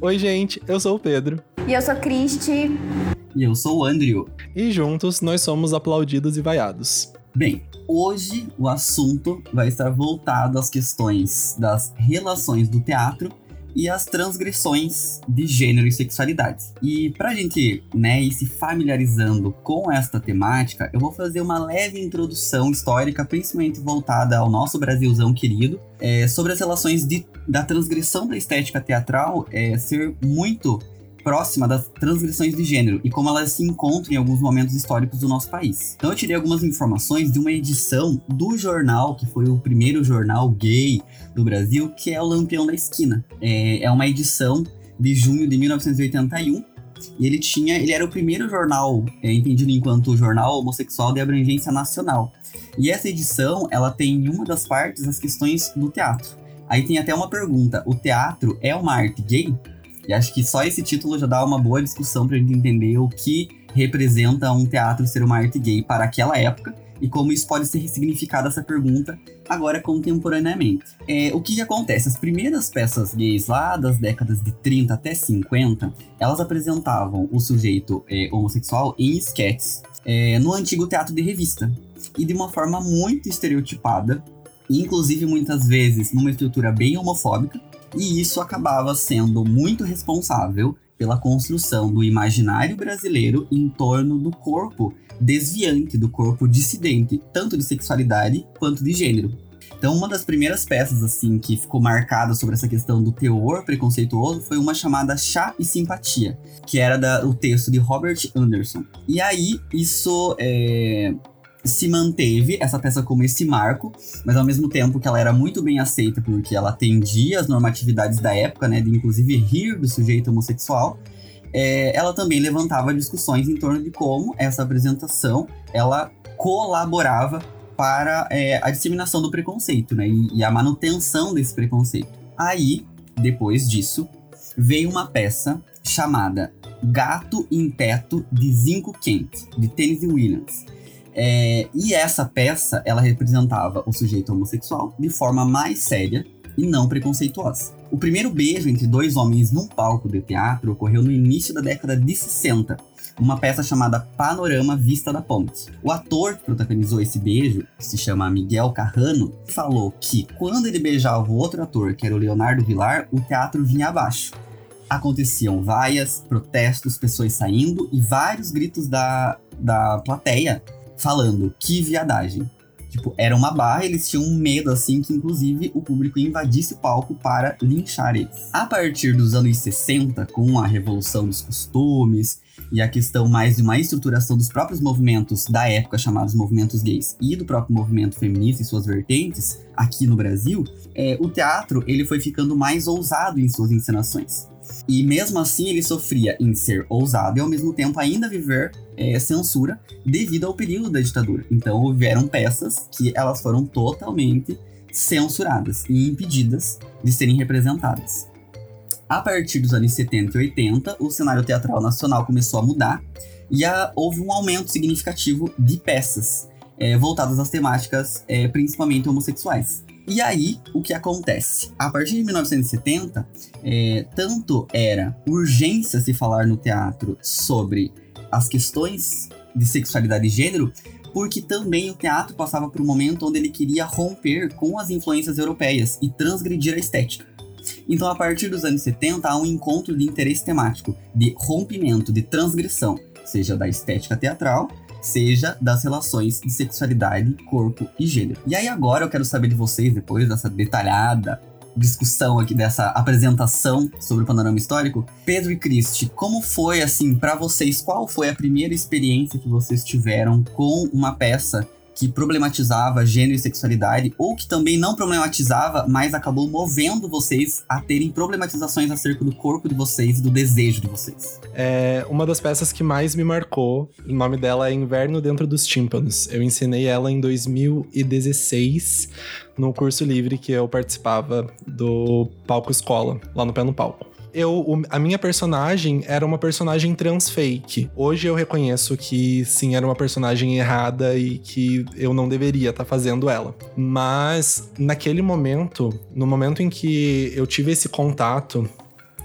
Oi, gente, eu sou o Pedro. E eu sou Cristi. E eu sou o Andrew. E juntos nós somos aplaudidos e vaiados. Bem, hoje o assunto vai estar voltado às questões das relações do teatro e as transgressões de gênero e sexualidade. E pra gente, né, ir se familiarizando com esta temática, eu vou fazer uma leve introdução histórica, principalmente voltada ao nosso Brasilzão querido, é, sobre as relações de, da transgressão da estética teatral é, ser muito próxima das transgressões de gênero e como elas se encontram em alguns momentos históricos do nosso país. Então eu tirei algumas informações de uma edição do jornal, que foi o primeiro jornal gay do Brasil, que é o Lampião da Esquina. É, é uma edição de junho de 1981 e ele tinha, ele era o primeiro jornal é, entendido enquanto jornal homossexual de abrangência nacional. E essa edição, ela tem em uma das partes as questões do teatro. Aí tem até uma pergunta: o teatro é uma arte gay? E acho que só esse título já dá uma boa discussão pra gente entender o que representa um teatro ser uma arte gay para aquela época e como isso pode ser ressignificado essa pergunta agora contemporaneamente. É, o que, que acontece? As primeiras peças gays lá das décadas de 30 até 50, elas apresentavam o sujeito é, homossexual em esquetes é, no antigo teatro de revista e de uma forma muito estereotipada, inclusive muitas vezes numa estrutura bem homofóbica, e isso acabava sendo muito responsável pela construção do imaginário brasileiro em torno do corpo desviante, do corpo dissidente, tanto de sexualidade quanto de gênero. Então, uma das primeiras peças assim que ficou marcada sobre essa questão do teor preconceituoso foi uma chamada Chá e Simpatia, que era da, o texto de Robert Anderson. E aí, isso é, se manteve essa peça como esse marco, mas ao mesmo tempo que ela era muito bem aceita porque ela atendia as normatividades da época, né, de inclusive rir do sujeito homossexual, é, ela também levantava discussões em torno de como essa apresentação ela colaborava para é, a disseminação do preconceito, né, e, e a manutenção desse preconceito. Aí, depois disso, veio uma peça chamada Gato em Teto de Zinco Quente, de Tennessee Williams é, e essa peça, ela representava o sujeito homossexual de forma mais séria e não preconceituosa. O primeiro beijo entre dois homens num palco de teatro ocorreu no início da década de 60, uma peça chamada Panorama Vista da Ponte. O ator que protagonizou esse beijo, que se chama Miguel Carrano, falou que quando ele beijava o outro ator, que era o Leonardo Vilar, o teatro vinha abaixo. Aconteciam vaias, protestos, pessoas saindo e vários gritos da, da plateia falando que viadagem. Tipo, era uma barra, eles tinham um medo, assim, que inclusive o público invadisse o palco para linchar eles. A partir dos anos 60, com a revolução dos costumes e a questão mais de uma estruturação dos próprios movimentos da época, chamados movimentos gays, e do próprio movimento feminista e suas vertentes, aqui no Brasil, é, o teatro ele foi ficando mais ousado em suas encenações. E mesmo assim ele sofria em ser ousado e ao mesmo tempo ainda viver é, censura devido ao período da ditadura. Então houveram peças que elas foram totalmente censuradas e impedidas de serem representadas. A partir dos anos 70 e 80, o cenário teatral nacional começou a mudar e a, houve um aumento significativo de peças é, voltadas às temáticas é, principalmente homossexuais. E aí, o que acontece? A partir de 1970, é, tanto era urgência se falar no teatro sobre as questões de sexualidade e gênero, porque também o teatro passava por um momento onde ele queria romper com as influências europeias e transgredir a estética. Então, a partir dos anos 70, há um encontro de interesse temático, de rompimento, de transgressão, seja da estética teatral, seja das relações de sexualidade, corpo e gênero. E aí agora eu quero saber de vocês, depois dessa detalhada discussão aqui dessa apresentação sobre o panorama histórico. Pedro e Cristi, como foi assim para vocês? Qual foi a primeira experiência que vocês tiveram com uma peça que problematizava gênero e sexualidade, ou que também não problematizava, mas acabou movendo vocês a terem problematizações acerca do corpo de vocês e do desejo de vocês. É uma das peças que mais me marcou. O nome dela é Inverno Dentro dos Tímpanos. Eu ensinei ela em 2016 no curso livre que eu participava do Palco Escola, lá no Pé no Palco eu, a minha personagem era uma personagem trans fake. Hoje eu reconheço que sim, era uma personagem errada e que eu não deveria estar tá fazendo ela. Mas naquele momento, no momento em que eu tive esse contato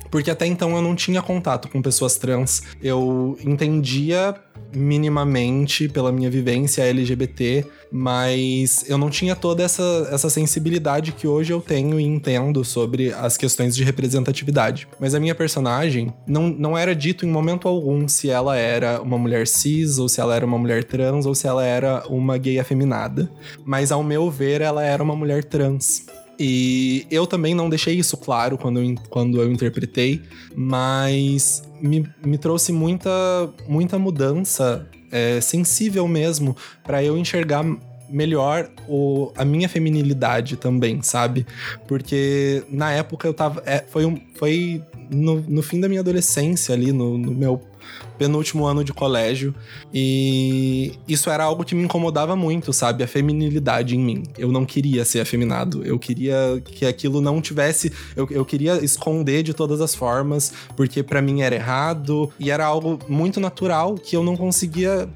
porque até então eu não tinha contato com pessoas trans. Eu entendia minimamente pela minha vivência LGBT, mas eu não tinha toda essa, essa sensibilidade que hoje eu tenho e entendo sobre as questões de representatividade. Mas a minha personagem não, não era dito em momento algum se ela era uma mulher cis, ou se ela era uma mulher trans, ou se ela era uma gay afeminada. Mas ao meu ver, ela era uma mulher trans. E eu também não deixei isso claro quando eu, quando eu interpretei, mas me, me trouxe muita, muita mudança é, sensível mesmo para eu enxergar melhor o, a minha feminilidade também, sabe? Porque na época eu tava. É, foi um, foi no, no fim da minha adolescência ali, no, no meu penúltimo ano de colégio. E isso era algo que me incomodava muito, sabe? A feminilidade em mim. Eu não queria ser afeminado. Eu queria que aquilo não tivesse. Eu, eu queria esconder de todas as formas, porque para mim era errado. E era algo muito natural que eu não conseguia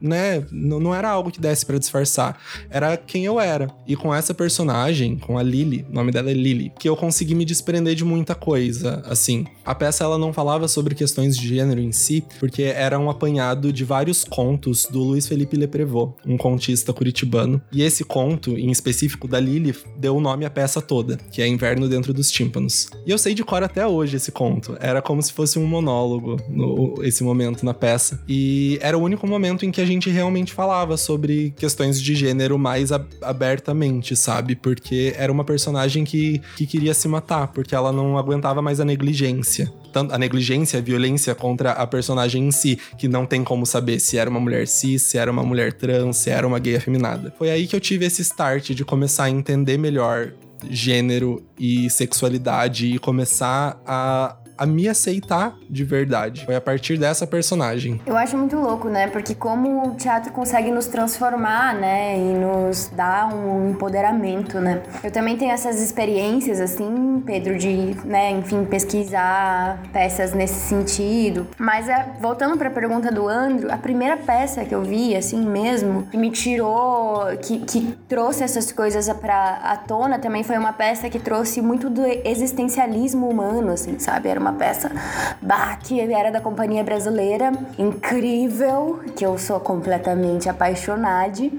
né, não era algo que desse para disfarçar. Era quem eu era. E com essa personagem, com a Lily, o nome dela é Lily, que eu consegui me desprender de muita coisa, assim. A peça ela não falava sobre questões de gênero em si, porque era um apanhado de vários contos do Luiz Felipe Leprevot, um contista curitibano. E esse conto, em específico da Lily, deu o nome à peça toda, que é Inverno dentro dos Tímpanos. E eu sei de cor até hoje esse conto. Era como se fosse um monólogo no, esse momento na peça. E era o único momento em que a gente realmente falava sobre questões de gênero mais abertamente, sabe? Porque era uma personagem que, que queria se matar, porque ela não aguentava mais a negligência. Tanto a negligência, a violência contra a personagem em si, que não tem como saber se era uma mulher cis, se era uma mulher trans, se era uma gay afeminada. Foi aí que eu tive esse start de começar a entender melhor gênero e sexualidade e começar a a me aceitar de verdade. Foi a partir dessa personagem. Eu acho muito louco, né? Porque como o teatro consegue nos transformar, né? E nos dar um empoderamento, né? Eu também tenho essas experiências, assim, Pedro, de, né, enfim, pesquisar peças nesse sentido. Mas é, voltando para a pergunta do Andro, a primeira peça que eu vi, assim mesmo, que me tirou, que, que trouxe essas coisas pra, à tona também foi uma peça que trouxe muito do existencialismo humano, assim, sabe? Era uma uma peça bah, que era da Companhia Brasileira, incrível, que eu sou completamente apaixonada.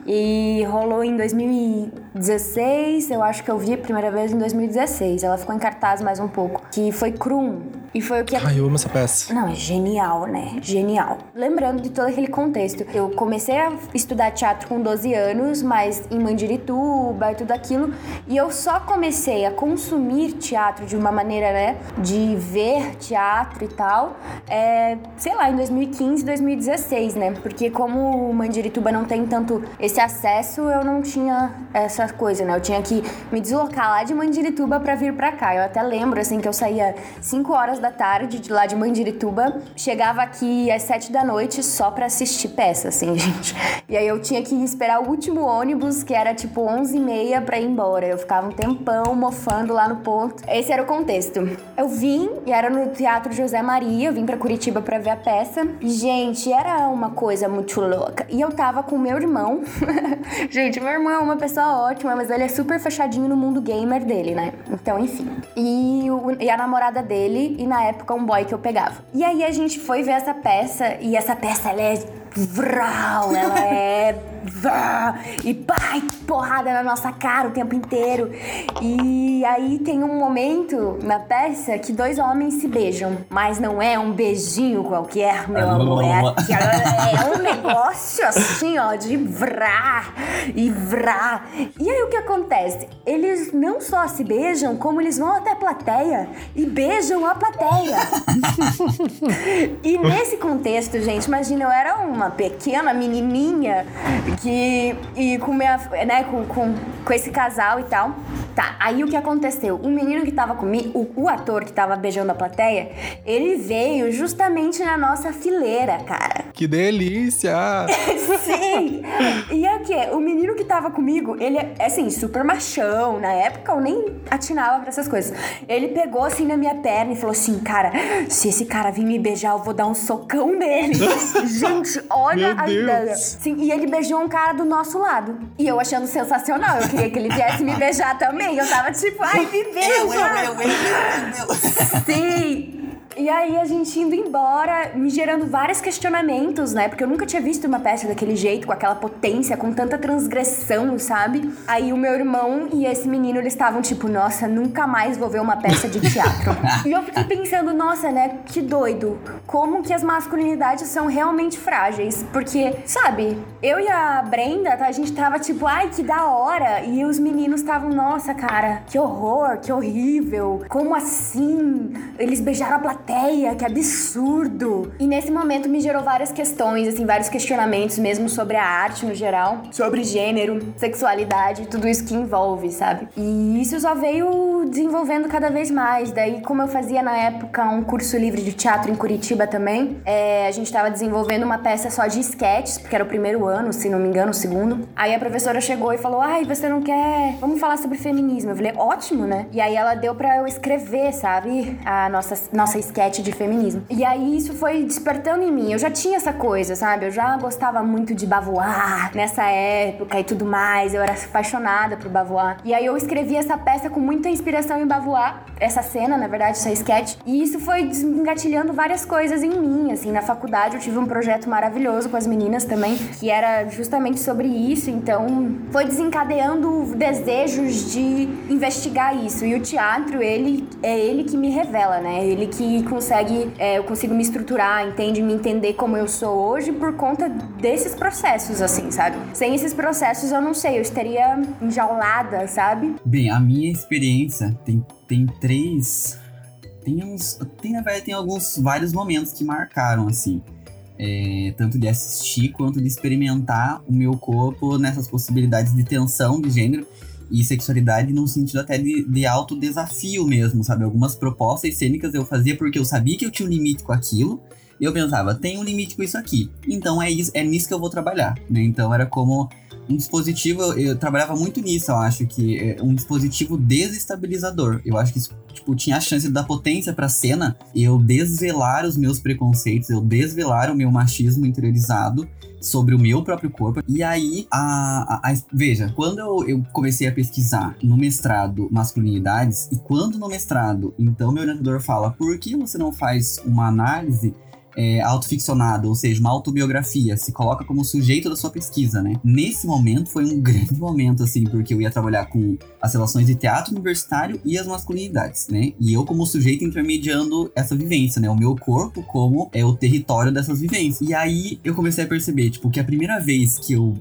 E rolou em 2016, eu acho que eu vi a primeira vez em 2016. Ela ficou em cartaz mais um pouco, que foi Krum. E foi o que. Ai, eu amo essa peça. Não, é genial, né? Genial. Lembrando de todo aquele contexto. Eu comecei a estudar teatro com 12 anos, mas em Mandirituba e tudo aquilo. E eu só comecei a consumir teatro de uma maneira, né? De ver teatro e tal, é, sei lá, em 2015, 2016, né? Porque como Mandirituba não tem tanto esse acesso, eu não tinha essa coisa, né? Eu tinha que me deslocar lá de Mandirituba para vir para cá. Eu até lembro, assim, que eu saía 5 horas da tarde de lá de Mandirituba, chegava aqui às 7 da noite só para assistir peça, assim, gente. E aí eu tinha que esperar o último ônibus, que era tipo 11 e meia pra ir embora. Eu ficava um tempão mofando lá no ponto. Esse era o contexto. Eu vim e era no Teatro José Maria, eu vim para Curitiba para ver a peça. Gente, era uma coisa muito louca. E eu tava com meu irmão. gente, meu irmão é uma pessoa ótima, mas ele é super fechadinho no mundo gamer dele, né? Então, enfim. E, o, e a namorada dele, e na época um boy que eu pegava. E aí a gente foi ver essa peça, e essa peça ela é vral, ela é e pai, porrada na nossa cara o tempo inteiro. E aí tem um momento na peça que dois homens se beijam, mas não é um beijinho qualquer, meu amor. É, é um negócio assim, ó, de vrá e vrá. E aí o que acontece? Eles não só se beijam, como eles vão até a plateia e beijam a plateia. e nesse contexto, gente, imagina, eu era uma pequena menininha que e com minha, né, com, com, com esse casal e tal. Tá, aí o que aconteceu? O menino que tava comigo, o, o ator que tava beijando a plateia, ele veio justamente na nossa fileira, cara. Que delícia! Sim! E é que o menino que tava comigo, ele é assim, super machão. Na época eu nem atinava pra essas coisas. Ele pegou assim na minha perna e falou assim: Cara, se esse cara vir me beijar, eu vou dar um socão nele. Gente, olha Meu a Deus. ideia. Sim, e ele beijou um cara do nosso lado. E eu achando sensacional. Eu queria que ele viesse me beijar também. Eu tava tipo, ai, me beija! Eu, eu, eu, eu, eu. Sim! E aí a gente indo embora, me gerando vários questionamentos, né? Porque eu nunca tinha visto uma peça daquele jeito, com aquela potência, com tanta transgressão, sabe? Aí o meu irmão e esse menino, eles estavam tipo, nossa, nunca mais vou ver uma peça de teatro. e eu fiquei pensando, nossa, né? Que doido. Como que as masculinidades são realmente frágeis. Porque, sabe, eu e a Brenda, tá, a gente tava tipo, ai, que da hora. E os meninos estavam, nossa, cara, que horror, que horrível. Como assim? Eles beijaram a plateia, que absurdo. E nesse momento me gerou várias questões, assim, vários questionamentos mesmo sobre a arte no geral, sobre gênero, sexualidade, tudo isso que envolve, sabe? E isso só veio desenvolvendo cada vez mais. Daí, como eu fazia na época um curso livre de teatro em Curitiba também, é, a gente tava desenvolvendo uma peça só de sketches, porque era o primeiro ano, se não me engano, o segundo. Aí a professora chegou e falou: Ai, você não quer. Vamos falar sobre feminismo. Eu falei: Ótimo, né? E aí ela deu pra eu escrever, sabe? A nossa, nossa sketch de feminismo. E aí isso foi despertando em mim. Eu já tinha essa coisa, sabe? Eu já gostava muito de Bavoar nessa época e tudo mais. Eu era apaixonada por Bavoar. E aí eu escrevi essa peça com muita inspiração em Bavoar. Essa cena, na verdade, essa sketch. E isso foi engatilhando várias coisas em mim, assim. Na faculdade eu tive um projeto maravilhoso com as meninas também, que era justamente sobre isso. Então foi desencadeando desejos de investigar isso. E o teatro, ele é ele que me revela, né? Ele que consegue, é, eu consigo me estruturar, entende, me entender como eu sou hoje por conta desses processos, assim, sabe? Sem esses processos, eu não sei, eu estaria enjaulada, sabe? Bem, a minha experiência tem, tem três. Tem uns. Tem, na verdade, tem alguns vários momentos que marcaram, assim. É, tanto de assistir quanto de experimentar o meu corpo nessas possibilidades de tensão de gênero e sexualidade num sentido até de, de alto desafio mesmo, sabe? Algumas propostas cênicas eu fazia porque eu sabia que eu tinha um limite com aquilo. E eu pensava, tem um limite com isso aqui. Então é isso, é nisso que eu vou trabalhar, né? Então era como um dispositivo, eu trabalhava muito nisso, eu acho que é um dispositivo desestabilizador. Eu acho que isso, tipo, tinha a chance da potência pra cena, eu desvelar os meus preconceitos, eu desvelar o meu machismo interiorizado sobre o meu próprio corpo. E aí, a, a, a veja, quando eu, eu, comecei a pesquisar no mestrado masculinidades, e quando no mestrado, então meu orientador fala, por que você não faz uma análise é, autoficcionada, ou seja, uma autobiografia, se coloca como sujeito da sua pesquisa, né? Nesse momento foi um grande momento, assim, porque eu ia trabalhar com as relações de teatro universitário e as masculinidades, né? E eu como sujeito intermediando essa vivência, né? O meu corpo como é o território dessas vivências. E aí eu comecei a perceber, tipo, que a primeira vez que eu,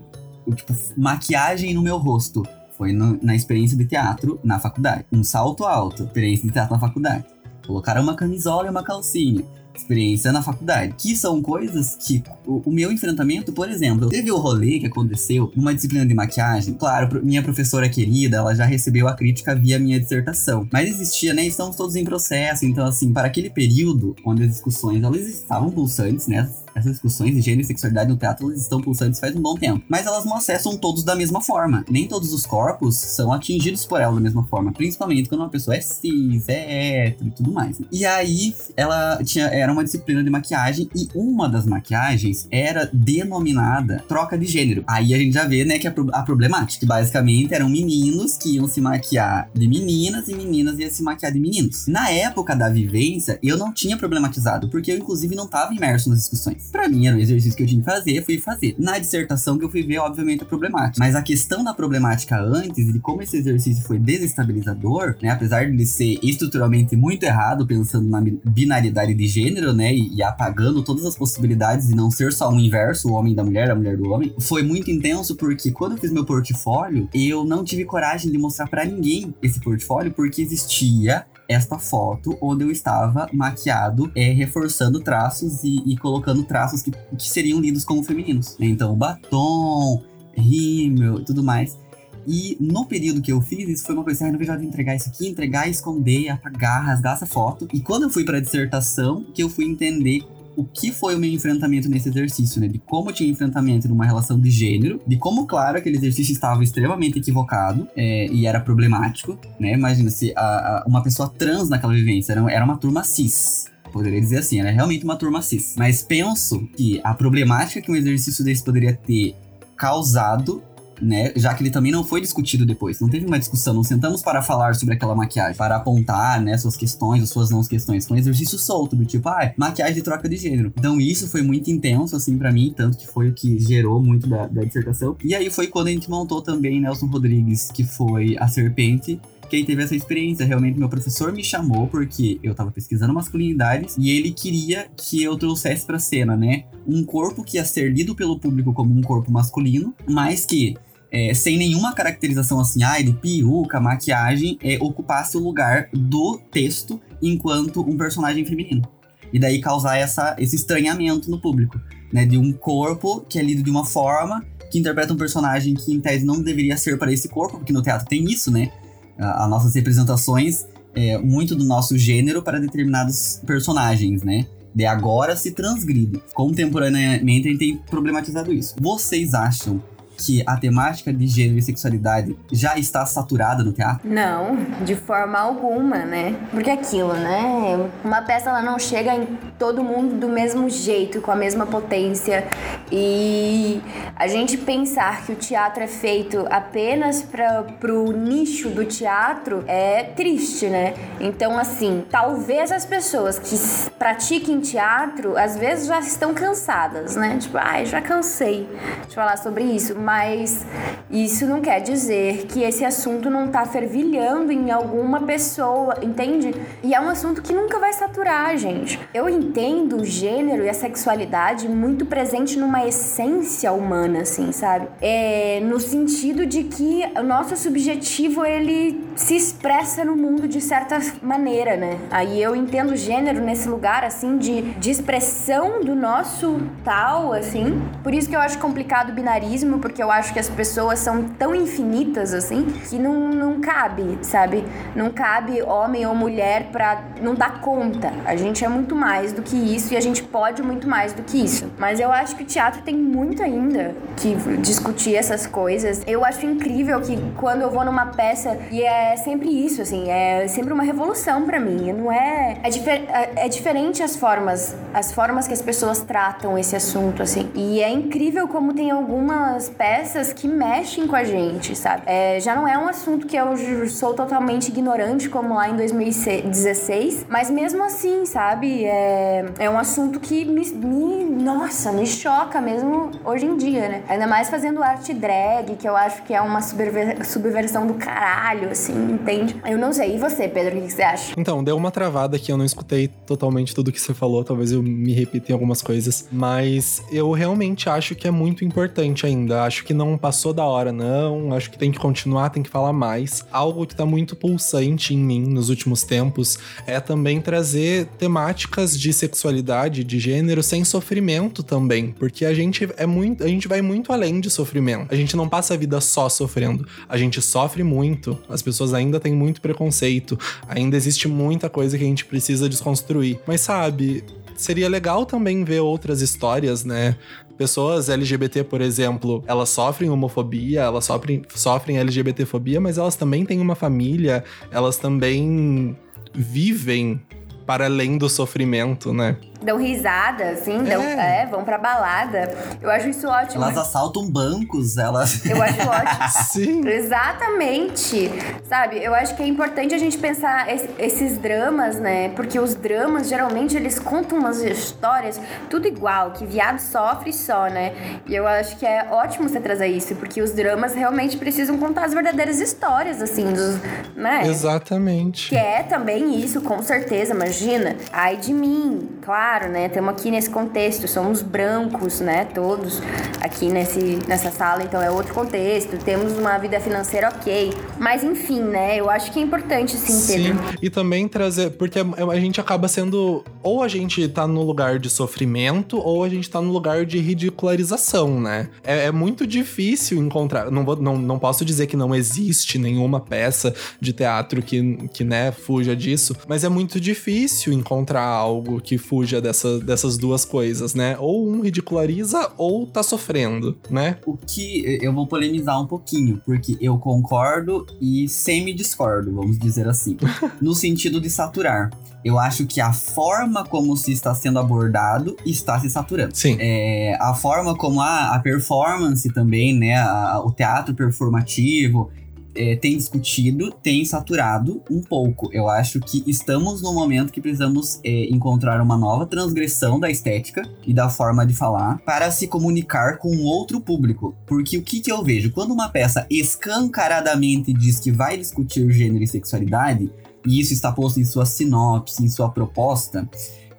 eu tipo, maquiagem no meu rosto foi no, na experiência de teatro na faculdade. Um salto alto, experiência de teatro na faculdade. Colocaram uma camisola e uma calcinha experiência na faculdade. Que são coisas que o, o, meu enfrentamento, por exemplo, teve o rolê que aconteceu numa disciplina de maquiagem. Claro, minha professora querida, ela já recebeu a crítica via minha dissertação. Mas existia, né? Estamos todos em processo. Então, assim, para aquele período onde as discussões elas estavam pulsantes, né? Essas discussões de gênero e sexualidade no teatro estão pulsantes faz um bom tempo. Mas elas não acessam todos da mesma forma. Nem todos os corpos são atingidos por ela da mesma forma. Principalmente quando uma pessoa é cis, é hétero e tudo mais. Né? E aí, ela tinha. Era uma disciplina de maquiagem e uma das maquiagens era denominada troca de gênero. Aí a gente já vê, né, que a, a problemática, que basicamente eram meninos que iam se maquiar de meninas e meninas iam se maquiar de meninos. Na época da vivência, eu não tinha problematizado, porque eu inclusive não estava imerso nas discussões. Para mim era um exercício que eu tinha que fazer, fui fazer. Na dissertação que eu fui ver, obviamente, a problemática. Mas a questão da problemática antes de como esse exercício foi desestabilizador, né, apesar de ser estruturalmente muito errado, pensando na binariedade de gênero, gênero, né? E, e, apagando todas as possibilidades de não ser só um inverso, o homem da mulher, a mulher do homem, foi muito intenso porque quando eu fiz meu portfólio, eu não tive coragem de mostrar para ninguém esse portfólio porque existia esta foto onde eu estava maquiado, é, reforçando traços e, e colocando traços que, que seriam lidos como femininos. Né? Então, batom, rímel e tudo mais. E no período que eu fiz, isso foi uma coisa, ah, não vejo de entregar isso aqui, entregar, esconder, apagar, rasgar essa foto. E quando eu fui pra dissertação, que eu fui entender o que foi o meu enfrentamento nesse exercício, né? De como tinha enfrentamento numa relação de gênero, de como, claro, aquele exercício estava extremamente equivocado é, e era problemático, né? Imagina se a, a, uma pessoa trans naquela vivência era, era uma turma cis. Poderia dizer assim, era realmente uma turma cis. Mas penso que a problemática que um exercício desse poderia ter causado né? Já que ele também não foi discutido depois. Não teve uma discussão, não sentamos para falar sobre aquela maquiagem, para apontar, né, suas questões, as suas não questões. Foi um exercício solto, do tipo, ah, maquiagem de troca de gênero. Então isso foi muito intenso, assim, para mim, tanto que foi o que gerou muito da, da dissertação. E aí foi quando a gente montou também Nelson Rodrigues, que foi a serpente quem teve essa experiência. Realmente, meu professor me chamou porque eu tava pesquisando masculinidades e ele queria que eu trouxesse pra cena, né? Um corpo que ia ser lido pelo público como um corpo masculino, mas que é, sem nenhuma caracterização assim, ah, de peruca, maquiagem, é, ocupasse o lugar do texto enquanto um personagem feminino. E daí causar essa, esse estranhamento no público, né? De um corpo que é lido de uma forma que interpreta um personagem que em tese não deveria ser para esse corpo, porque no teatro tem isso, né? As nossas representações, é, muito do nosso gênero para determinados personagens, né? De agora se transgride. Contemporaneamente a gente tem problematizado isso. Vocês acham que a temática de gênero e sexualidade já está saturada no teatro? Não, de forma alguma, né? Porque aquilo, né? Uma peça ela não chega em todo mundo do mesmo jeito, com a mesma potência. E a gente pensar que o teatro é feito apenas para o nicho do teatro é triste, né? Então, assim, talvez as pessoas que pratiquem teatro às vezes já estão cansadas, né? Tipo, ai, já cansei de falar sobre isso mas isso não quer dizer que esse assunto não tá fervilhando em alguma pessoa, entende? E é um assunto que nunca vai saturar, gente. Eu entendo o gênero e a sexualidade muito presente numa essência humana, assim, sabe? É no sentido de que o nosso subjetivo ele se expressa no mundo de certa maneira, né? Aí eu entendo o gênero nesse lugar, assim, de, de expressão do nosso tal, assim. Por isso que eu acho complicado o binarismo, porque porque eu acho que as pessoas são tão infinitas assim que não, não cabe, sabe? Não cabe homem ou mulher pra não dar conta. A gente é muito mais do que isso e a gente pode muito mais do que isso. Mas eu acho que o teatro tem muito ainda que discutir essas coisas. Eu acho incrível que quando eu vou numa peça e é sempre isso, assim, é sempre uma revolução para mim. Não é é, difer é, é diferente as formas, as formas que as pessoas tratam esse assunto, assim. E é incrível como tem algumas peças peças que mexem com a gente, sabe? É, já não é um assunto que eu sou totalmente ignorante, como lá em 2016, mas mesmo assim, sabe? É, é um assunto que me, me, nossa, me choca mesmo hoje em dia, né? Ainda mais fazendo arte drag, que eu acho que é uma subver subversão do caralho, assim, entende? Eu não sei. E você, Pedro, o que você acha? Então, deu uma travada que eu não escutei totalmente tudo que você falou, talvez eu me repita em algumas coisas, mas eu realmente acho que é muito importante ainda. Acho acho que não passou da hora, não. Acho que tem que continuar, tem que falar mais. Algo que tá muito pulsante em mim nos últimos tempos é também trazer temáticas de sexualidade, de gênero, sem sofrimento também. Porque a gente é muito. A gente vai muito além de sofrimento. A gente não passa a vida só sofrendo. A gente sofre muito. As pessoas ainda têm muito preconceito. Ainda existe muita coisa que a gente precisa desconstruir. Mas sabe, seria legal também ver outras histórias, né? Pessoas LGBT, por exemplo, elas sofrem homofobia, elas sofrem, sofrem LGBTfobia, mas elas também têm uma família, elas também vivem para além do sofrimento, né? Dão risada, assim, dão, é. é. vão pra balada. Eu acho isso ótimo. Elas assaltam bancos, elas. Eu acho ótimo. Sim. Exatamente. Sabe, eu acho que é importante a gente pensar esses dramas, né? Porque os dramas, geralmente, eles contam umas histórias tudo igual, que viado sofre só, né? E eu acho que é ótimo você trazer isso, porque os dramas realmente precisam contar as verdadeiras histórias, assim, dos, né? Exatamente. Que é também isso, com certeza, imagina. Ai de mim, claro claro, né? Estamos aqui nesse contexto, somos brancos, né? Todos aqui nesse, nessa sala, então é outro contexto. Temos uma vida financeira ok. Mas enfim, né? Eu acho que é importante sim, Pedro. Sim, e também trazer. Porque a gente acaba sendo. Ou a gente tá no lugar de sofrimento, ou a gente tá no lugar de ridicularização, né? É, é muito difícil encontrar. Não, vou, não, não posso dizer que não existe nenhuma peça de teatro que, que, né, fuja disso, mas é muito difícil encontrar algo que fuja dessa, dessas duas coisas, né? Ou um ridiculariza ou tá sofrendo, né? O que eu vou polemizar um pouquinho, porque eu concordo e semi-discordo, vamos dizer assim. no sentido de saturar. Eu acho que a forma como se está sendo abordado está se saturando. Sim. É, a forma como a, a performance também, né? a- o teatro performativo é, tem discutido, tem saturado um pouco. Eu acho que estamos no momento que precisamos é, encontrar uma nova transgressão da estética e da forma de falar para se comunicar com outro público. Porque o que, que eu vejo? Quando uma peça escancaradamente diz que vai discutir gênero e sexualidade, e isso está posto em sua sinopse, em sua proposta,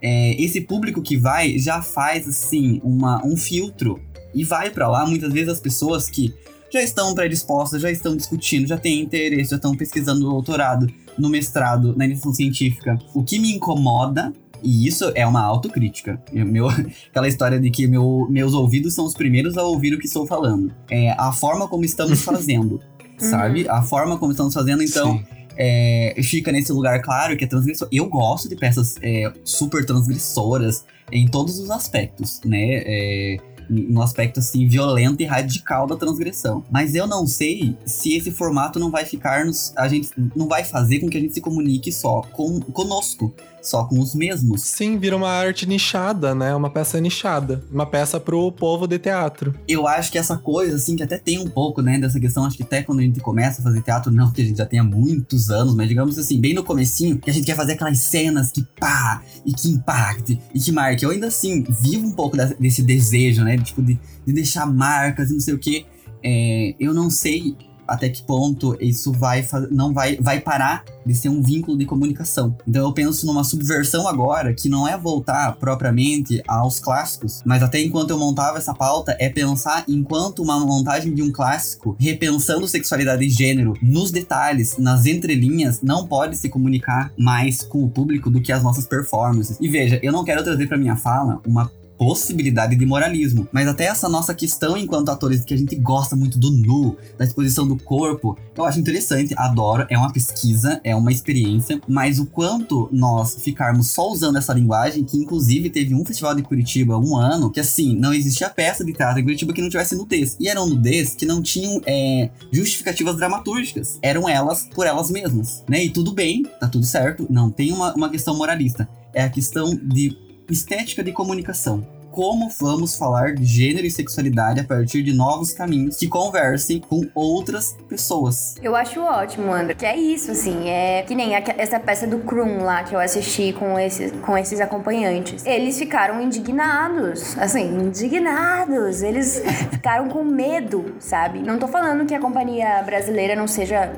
é, esse público que vai já faz assim uma, um filtro e vai pra lá muitas vezes as pessoas que já estão predispostas, já estão discutindo, já têm interesse, já estão pesquisando no doutorado, no mestrado, na iniciação científica. O que me incomoda e isso é uma autocrítica. Eu- Meu, aquela história de que meu- meus ouvidos são os primeiros a ouvir o que estou falando. É a forma como estamos fazendo, sabe? A forma como estamos fazendo, então Sim. É, fica nesse lugar claro que é transgressor. Eu gosto de peças é, super transgressoras em todos os aspectos, né? É, no aspecto assim violento e radical da transgressão. Mas eu não sei se esse formato não vai ficar nos, a gente não vai fazer com que a gente se comunique só com conosco, só com os mesmos. Sim, vira uma arte nichada, né? Uma peça nichada. Uma peça pro povo de teatro. Eu acho que essa coisa, assim, que até tem um pouco, né, dessa questão, acho que até quando a gente começa a fazer teatro, não que a gente já tenha muitos anos, mas digamos assim, bem no comecinho, que a gente quer fazer aquelas cenas que pá, e que impacte, e que marque. Eu ainda assim, vivo um pouco desse desejo, né, tipo, de, de deixar marcas e não sei o quê. É, eu não sei até que ponto isso vai não vai, vai parar de ser um vínculo de comunicação. Então eu penso numa subversão agora que não é voltar propriamente aos clássicos, mas até enquanto eu montava essa pauta é pensar enquanto uma montagem de um clássico, repensando sexualidade e gênero nos detalhes, nas entrelinhas, não pode se comunicar mais com o público do que as nossas performances. E veja, eu não quero trazer para minha fala uma possibilidade de moralismo. Mas até essa nossa questão enquanto atores que a gente gosta muito do nu, da exposição do corpo, eu acho interessante, adoro, é uma pesquisa, é uma experiência, mas o quanto nós ficarmos só usando essa linguagem, que inclusive teve um festival de Curitiba um ano, que assim, não existia peça de teatro em Curitiba que não tivesse nudez. E eram nudez que não tinham é, justificativas dramatúrgicas. Eram elas por elas mesmas, né? E tudo bem, tá tudo certo, não tem uma, uma questão moralista. É a questão de estética de comunicação. Como vamos falar de gênero e sexualidade a partir de novos caminhos que conversem com outras pessoas? Eu acho ótimo, André. Que é isso, assim. É que nem essa peça do Krum lá que eu assisti com esses, com esses acompanhantes. Eles ficaram indignados. Assim, indignados. Eles ficaram com medo, sabe? Não tô falando que a companhia brasileira não seja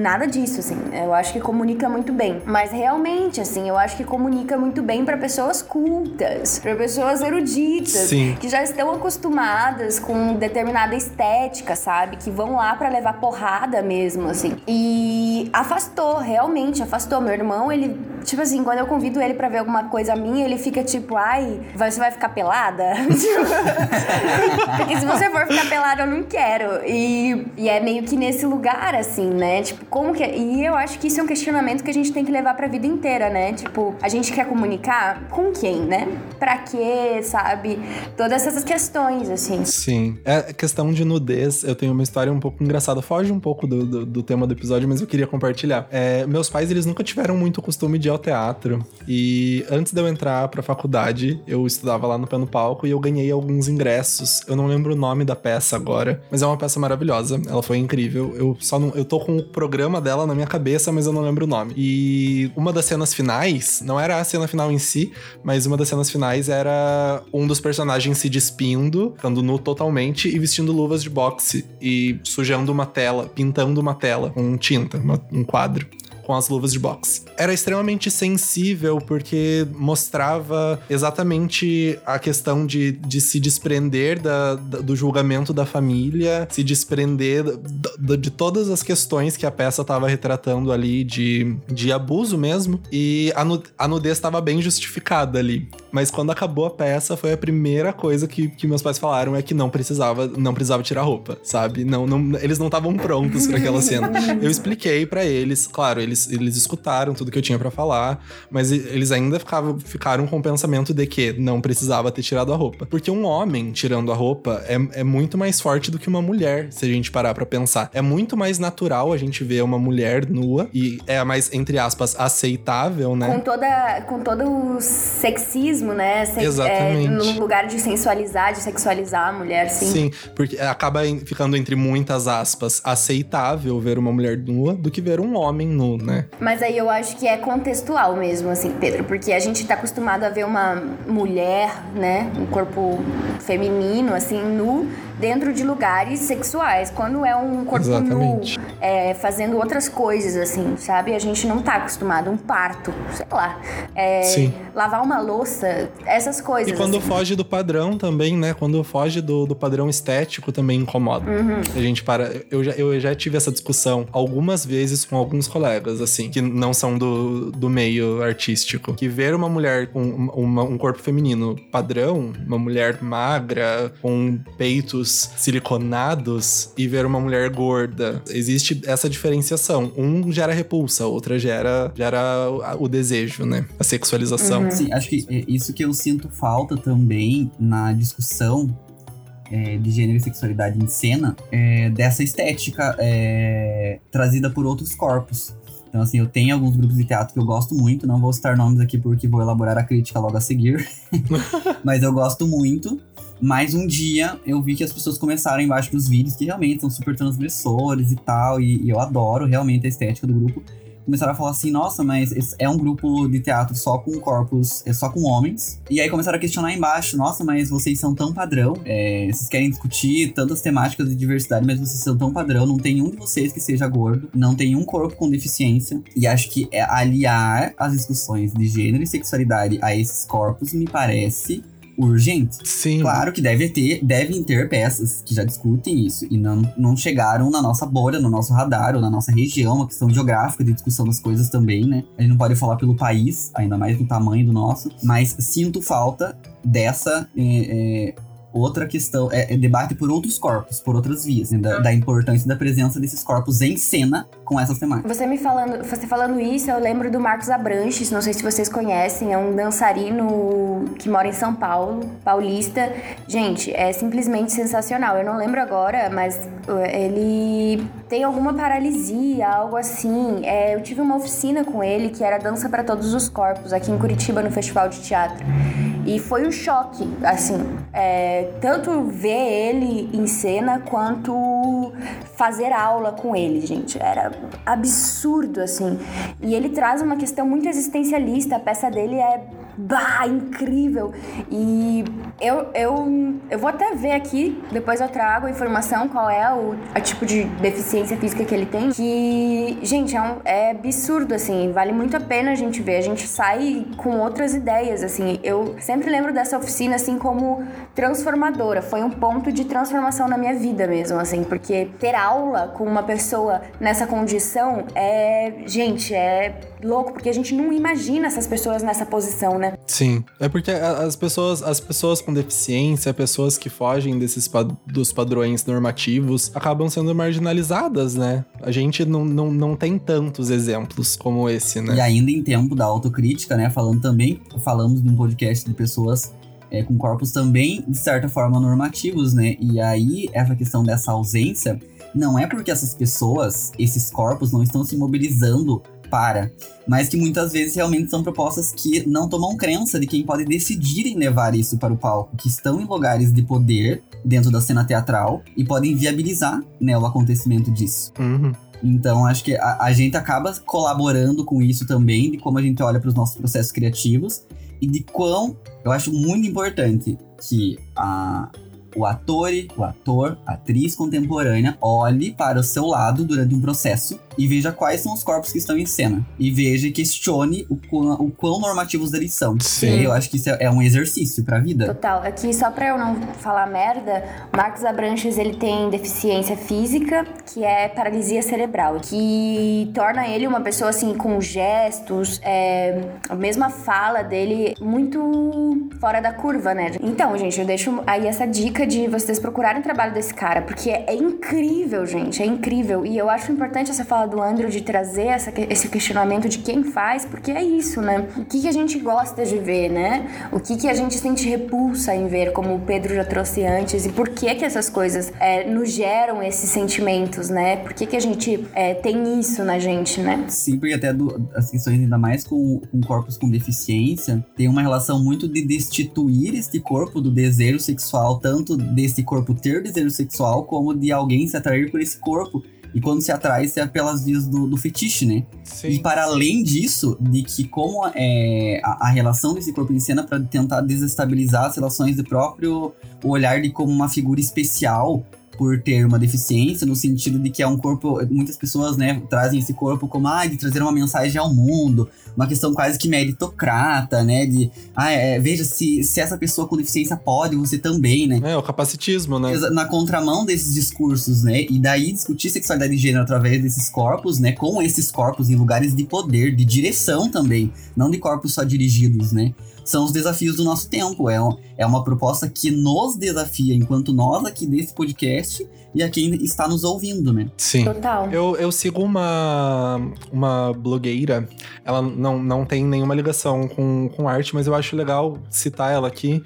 nada disso, assim. Eu acho que comunica muito bem. Mas realmente, assim, eu acho que comunica muito bem pra pessoas cultas, pra pessoas eruditas Sim. que já estão acostumadas com determinada estética, sabe? Que vão lá pra levar porrada mesmo, assim. E afastou, realmente afastou. Meu irmão, ele, tipo assim, quando eu convido ele pra ver alguma coisa minha, ele fica tipo, ai, você vai ficar pelada? Porque se você for ficar pelada, eu não quero. E, e é meio que nesse lugar, assim, né? Tipo, como que. E eu acho que isso é um questionamento que a gente tem que levar pra vida inteira, né? Tipo, a gente quer comunicar com quem, né? Pra quê, sabe? Todas essas questões, assim. Sim. É questão de nudez. Eu tenho uma história um pouco engraçada. Foge um pouco do, do, do tema do episódio, mas eu queria compartilhar. É, meus pais, eles nunca tiveram muito costume de ir ao teatro. E antes de eu entrar pra faculdade, eu estudava lá no Pé no Palco e eu ganhei alguns ingressos. Eu não lembro o nome da peça agora, mas é uma peça maravilhosa. Ela foi incrível. Eu só não. Eu tô com o programa dela na minha cabeça, mas eu não lembro o nome. E uma das cenas finais, não era a cena final em si, mas uma das cenas finais era um dos personagens se despindo, ficando nu totalmente e vestindo luvas de boxe e sujando uma tela, pintando uma tela com tinta, uma- um quadro com as luvas de boxe. Era extremamente sensível porque mostrava exatamente a questão de, de se desprender da- da- do julgamento da família, se desprender da- de todas as questões que a peça estava retratando ali de, de abuso mesmo. E a, nu- a nudez estava bem justificada ali. Mas quando acabou a peça, foi a primeira coisa que, que meus pais falaram é que não precisava, não precisava tirar roupa, sabe? Não, não, eles não estavam prontos para aquela cena. Eu expliquei para eles, claro, eles, eles escutaram tudo que eu tinha para falar, mas eles ainda ficavam, ficaram com o pensamento de que não precisava ter tirado a roupa. Porque um homem tirando a roupa é, é muito mais forte do que uma mulher, se a gente parar pra pensar. É muito mais natural a gente ver uma mulher nua e é mais, entre aspas, aceitável, né? Com, toda, com todo o sexismo, né? Se, Exatamente. É, no lugar de sensualizar, de sexualizar a mulher, sim. Sim, porque acaba ficando entre muitas aspas aceitável ver uma mulher nua do que ver um homem nu, né? Mas aí eu acho que é contextual mesmo, assim, Pedro, porque a gente tá acostumado a ver uma mulher, né? Um corpo feminino, assim, nu dentro de lugares sexuais. Quando é um corpo Exatamente. nu, é, fazendo outras coisas, assim, sabe? A gente não tá acostumado. Um parto, sei lá. É, Sim. Lavar uma louça, essas coisas. E quando assim. foge do padrão também, né? Quando foge do, do padrão estético também incomoda. Uhum. A gente para. Eu já, eu já tive essa discussão algumas vezes com alguns colegas, assim, que não são do, do meio artístico. Que ver uma mulher com uma, um corpo feminino padrão, uma mulher magra, com peitos siliconados e ver uma mulher gorda. Existe essa diferenciação. Um gera repulsa, outra gera, gera o desejo, né? A sexualização. Uhum. Sim, acho que é isso que eu sinto falta também na discussão é, de gênero e sexualidade em cena, é, dessa estética é, trazida por outros corpos. Então, assim, eu tenho alguns grupos de teatro que eu gosto muito, não vou citar nomes aqui porque vou elaborar a crítica logo a seguir, mas eu gosto muito. Mas um dia eu vi que as pessoas começaram embaixo dos vídeos que realmente são super transgressores e tal, e, e eu adoro realmente a estética do grupo começaram a falar assim, nossa, mas é um grupo de teatro só com corpos, é só com homens. E aí começaram a questionar embaixo, nossa, mas vocês são tão padrão, é, vocês querem discutir tantas temáticas de diversidade, mas vocês são tão padrão, não tem um de vocês que seja gordo, não tem um corpo com deficiência. E acho que é aliar as discussões de gênero e sexualidade a esses corpos me parece urgente. Sim. Claro que deve ter, devem ter peças que já discutem isso e não, não chegaram na nossa bolha, no nosso radar ou na nossa região, uma questão geográfica de discussão das coisas também, né? A gente não pode falar pelo país, ainda mais no tamanho do nosso, mas sinto falta dessa é, é, outra questão, é, é, debate por outros corpos, por outras vias, né? da, da, importância da presença desses corpos em cena com essas temáticas. Você me falando, você falando isso, eu lembro do Marcos Abranches, não sei se vocês conhecem, é um dançarino que mora em São Paulo, paulista. Gente, é simplesmente sensacional. Eu não lembro agora, mas uh, ele tem alguma paralisia, algo assim. É, eu tive uma oficina com ele que era dança para todos os corpos aqui em Curitiba no Festival de Teatro. E foi um choque, assim, é, tanto ver ele em cena quanto fazer aula com ele, gente. Era absurdo, assim. E ele traz uma questão muito existencialista, a peça dele é bah, incrível. E eu, eu, eu vou até ver aqui, depois eu trago a informação qual é o, o tipo de deficiência física que ele tem. Que, gente, é, um, é absurdo, assim, vale muito a pena a gente ver. A gente sai com outras ideias, assim. Eu sempre lembro dessa oficina, assim, como transformadora. Foi um ponto de transformação na minha vida mesmo, assim, porque ter aula com uma pessoa nessa condição é, gente, é louco, porque a gente não imagina essas pessoas nessa posição, né? Sim. É porque as pessoas, as pessoas com deficiência, pessoas que fogem desses dos padrões normativos, acabam sendo marginalizadas, né? A gente não, não, não tem tantos exemplos como esse, né? E ainda em tempo da autocrítica, né? Falando também, falamos num podcast de pessoas é, com corpos também, de certa forma, normativos, né? E aí, essa questão dessa ausência, não é porque essas pessoas, esses corpos, não estão se mobilizando para, mas que muitas vezes realmente são propostas que não tomam crença de quem pode decidir em levar isso para o palco, que estão em lugares de poder dentro da cena teatral e podem viabilizar né, o acontecimento disso. Uhum. Então, acho que a, a, gente acaba colaborando com isso também, de como a gente olha para os nossos processos criativos e de quão eu acho muito importante que a, o ator, o ator, a atriz contemporânea olhe para o seu lado durante um processo e veja quais são os corpos que estão em cena. E veja e questione o quão, o quão normativos eles são. Sim. Eu acho que isso é, é um exercício pra vida. Total. Aqui, só pra eu não falar merda, Marcos Abranches, ele tem deficiência física, que é paralisia cerebral, que torna ele uma pessoa, assim, com gestos, é, a mesma fala dele, muito fora da curva, né? Então, gente, eu deixo aí essa dica de vocês procurarem o trabalho desse cara, porque é incrível, gente, é incrível. E eu acho importante essa fala do Andrew de trazer essa, esse questionamento de quem faz, porque é isso, né? O que, que a gente gosta de ver, né? O que, que a gente sente repulsa em ver, como o Pedro já trouxe antes, e por que que essas coisas é, nos geram esses sentimentos, né? Por que, que a gente é, tem isso na gente, né? Sim, porque até do, as questões, ainda mais com, com corpos com deficiência, tem uma relação muito de destituir este corpo do desejo sexual, tanto desse corpo ter desejo sexual, como de alguém se atrair por esse corpo. E quando se atrai, se é pelas vias do, do fetiche, né? Sim. E para além disso, de que como é a, a relação desse corpo em cena para tentar desestabilizar as relações do próprio olhar de como uma figura especial por ter uma deficiência, no sentido de que é um corpo. Muitas pessoas, né, trazem esse corpo como, ah, de trazer uma mensagem ao mundo, uma questão quase que meritocrata, né? De, ah, é, veja, se, se essa pessoa com deficiência pode, você também, né? É, o capacitismo, né? Na contramão desses discursos, né? E daí discutir sexualidade de gênero através desses corpos, né? Com esses corpos em lugares de poder, de direção também, não de corpos só dirigidos, né? São os desafios do nosso tempo. É, um- é uma proposta que nos desafia, enquanto nós aqui desse podcast e a quem está nos ouvindo, né? Sim. Total. Eu, eu sigo uma, uma blogueira, ela não, não tem nenhuma ligação com, com arte, mas eu acho legal citar ela aqui,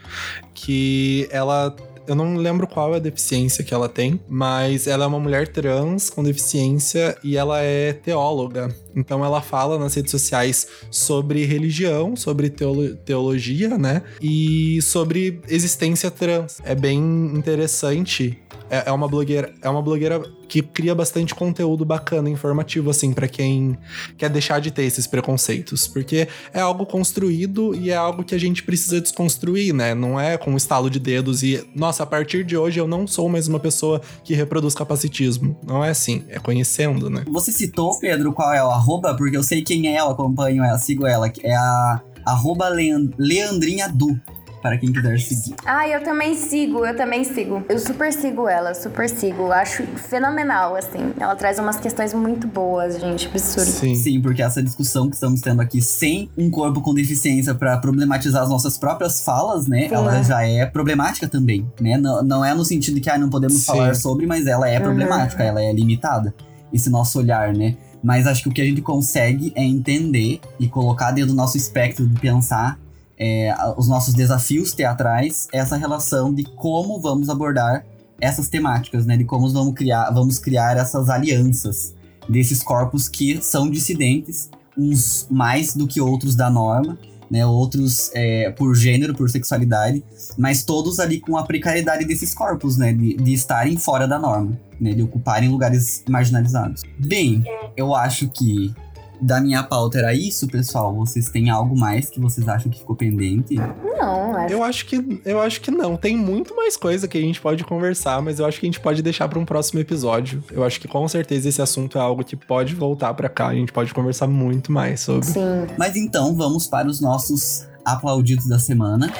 que ela. Eu não lembro qual é a deficiência que ela tem, mas ela é uma mulher trans com deficiência e ela é teóloga. Então ela fala nas redes sociais sobre religião, sobre teolo- teologia, né? E sobre existência trans. É bem interessante é, é uma blogueira, é uma blogueira que cria bastante conteúdo bacana, informativo, assim, pra quem quer deixar de ter esses preconceitos. Porque é algo construído e é algo que a gente precisa desconstruir, né? Não é com um estalo de dedos e, nossa, a partir de hoje eu não sou mais uma pessoa que reproduz capacitismo. Não é assim, é conhecendo, né? Você citou, Pedro, qual é o arroba? Porque eu sei quem é, eu acompanho ela, sigo ela. É a arroba Leand- Leandrinha Du, para quem quiser seguir. Ah, eu também sigo, eu também sigo. Eu super sigo ela, super sigo. Acho fenomenal, assim. Ela traz umas questões muito boas, gente. Absurdo. Sim. Sim, porque essa discussão que estamos tendo aqui sem um corpo com deficiência para problematizar as nossas próprias falas, né? Sim. Ela já é problemática também, né? Não, não é no sentido de que ah, não podemos Sim. falar sobre, mas ela é Uhum. problemática, ela é limitada. Esse nosso olhar, né? Mas acho que o que a gente consegue é entender e colocar dentro do nosso espectro de pensar é, os nossos desafios teatrais, essa relação de como vamos abordar essas temáticas, né? De como vamos criar, vamos criar essas alianças desses corpos que são dissidentes, uns mais do que outros da norma, né? Outros é, por gênero, por sexualidade, mas todos ali com a precariedade desses corpos, né? De, de estarem fora da norma, né? De ocuparem lugares marginalizados. Bem, eu acho que da minha pauta era isso, pessoal. Vocês têm algo mais que vocês acham que ficou pendente? Não, acho. Eu acho que eu acho que não. Tem muito mais coisa que a gente pode conversar, mas eu acho que a gente pode deixar para um próximo episódio. Eu acho que com certeza esse assunto é algo que pode voltar para cá. A gente pode conversar muito mais sobre. Sim. Mas então, vamos para os nossos aplaudidos da semana.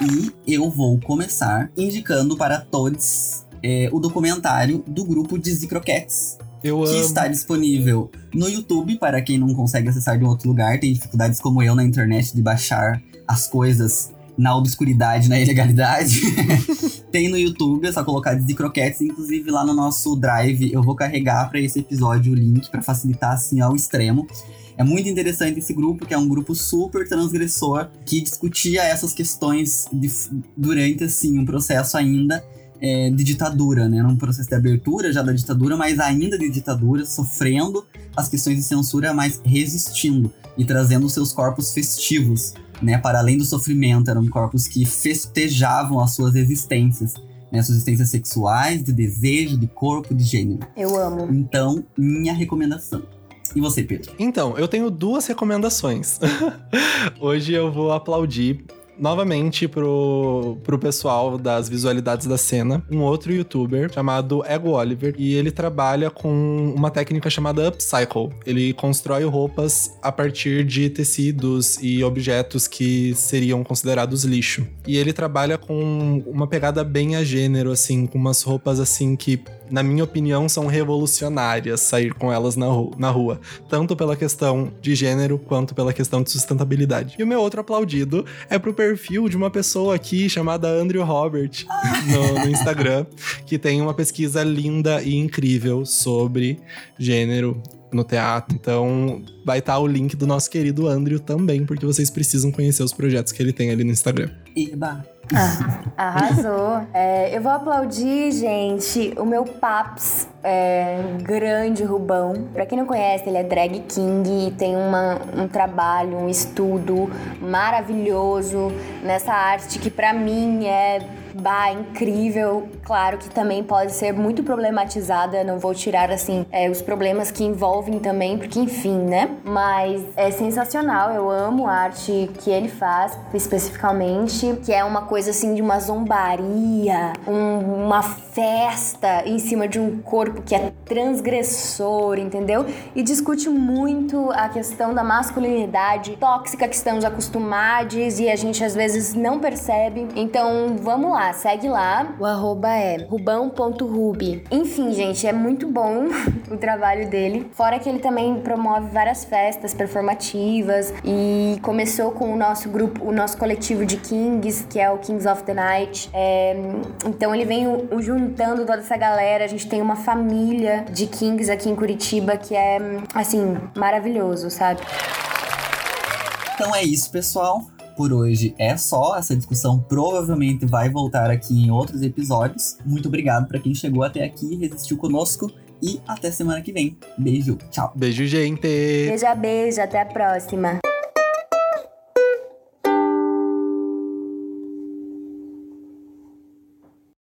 E eu vou começar indicando para todos é, o documentário do grupo de Zicroquettes, Eu que amo. está disponível no YouTube para quem não consegue acessar de um outro lugar, tem dificuldades como eu na internet de baixar as coisas na obscuridade, na ilegalidade. tem no YouTube, é só colocar Zicroquettes, inclusive lá no nosso drive eu vou carregar para esse episódio o link para facilitar assim ao extremo. É muito interessante esse grupo, que é um grupo super transgressor, que discutia essas questões de- durante, assim, um processo ainda é, de ditadura, né? Num processo de abertura já da ditadura, mas ainda de ditadura, sofrendo as questões de censura, mas resistindo e trazendo seus corpos festivos, né? Para além do sofrimento, eram corpos que festejavam as suas existências, né? Suas existências sexuais, de desejo, de corpo, de gênero. Eu amo. Então, minha recomendação. E você, Pedro? Então, eu tenho duas recomendações. Hoje eu vou aplaudir novamente pro, pro pessoal das visualidades da cena um outro youtuber chamado Ego Oliver e ele trabalha com uma técnica chamada upcycle. Ele constrói roupas a partir de tecidos e objetos que seriam considerados lixo. E ele trabalha com uma pegada bem a gênero, assim, com umas roupas assim que na minha opinião, são revolucionárias sair com elas na, ru na rua, tanto pela questão de gênero quanto pela questão de sustentabilidade. E o meu outro aplaudido é pro perfil de uma pessoa aqui chamada Andrew Robert no, no Instagram, que tem uma pesquisa linda e incrível sobre gênero no teatro. Então, vai estar tá o link do nosso querido Andrew também, porque vocês precisam conhecer os projetos que ele tem ali no Instagram. Eba! Ah, arrasou. É, eu vou aplaudir, gente, o meu Paps, é, grande Rubão. Pra quem não conhece, ele é drag king e tem uma, um trabalho, um estudo maravilhoso nessa arte que para mim é bah, incrível. Claro que também pode ser muito problematizada, não vou tirar assim é, os problemas que envolvem também, porque enfim, né? Mas é sensacional, eu amo a arte que ele faz, especificamente, que é uma coisa assim de uma zombaria, um, uma festa em cima de um corpo que é transgressor, entendeu? E discute muito a questão da masculinidade tóxica que estamos acostumados e a gente às vezes não percebe. Então, vamos lá, segue lá. O arroba é rubão.ruby. Enfim, gente, é muito bom o trabalho dele. Fora que ele também promove várias festas performativas e começou com o nosso grupo, o nosso coletivo de Kings, que é o Kings of the Night. É, então ele vem juntando toda essa galera. A gente tem uma família de Kings aqui em Curitiba que é, assim, maravilhoso, sabe? Então é isso, pessoal por hoje é só. Essa discussão provavelmente vai voltar aqui em outros episódios. Muito obrigado para quem chegou até aqui e resistiu conosco. E até semana que vem. Beijo, tchau. Beijo, gente. Beija, beijo. Até a próxima.